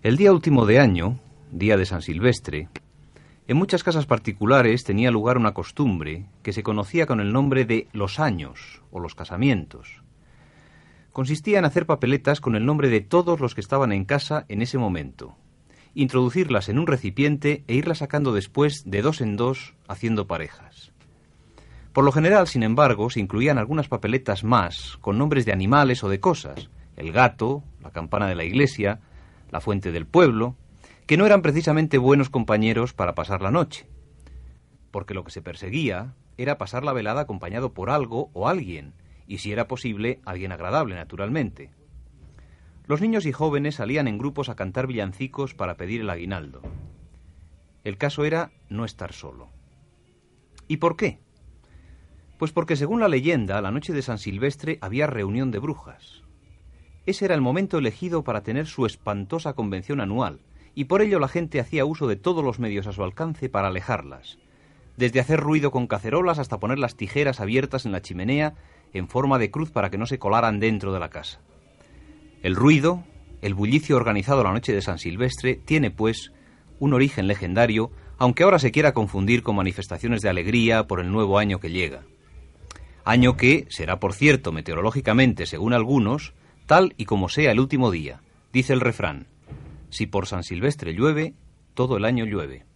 El día último de año, día de San Silvestre, en muchas casas particulares tenía lugar una costumbre que se conocía con el nombre de los años o los casamientos. Consistía en hacer papeletas con el nombre de todos los que estaban en casa en ese momento, introducirlas en un recipiente e irlas sacando después de dos en dos haciendo parejas. Por lo general, sin embargo, se incluían algunas papeletas más con nombres de animales o de cosas, el gato, la campana de la iglesia, la fuente del pueblo, que no eran precisamente buenos compañeros para pasar la noche, porque lo que se perseguía era pasar la velada acompañado por algo o alguien, y si era posible, alguien agradable, naturalmente. Los niños y jóvenes salían en grupos a cantar villancicos para pedir el aguinaldo. El caso era no estar solo. ¿Y por qué? Pues porque según la leyenda, la noche de San Silvestre había reunión de brujas. Ese era el momento elegido para tener su espantosa convención anual, y por ello la gente hacía uso de todos los medios a su alcance para alejarlas, desde hacer ruido con cacerolas hasta poner las tijeras abiertas en la chimenea en forma de cruz para que no se colaran dentro de la casa. El ruido, el bullicio organizado la noche de San Silvestre, tiene, pues, un origen legendario, aunque ahora se quiera confundir con manifestaciones de alegría por el nuevo año que llega. Año que será, por cierto, meteorológicamente, según algunos, tal y como sea el último día. Dice el refrán, si por San Silvestre llueve, todo el año llueve.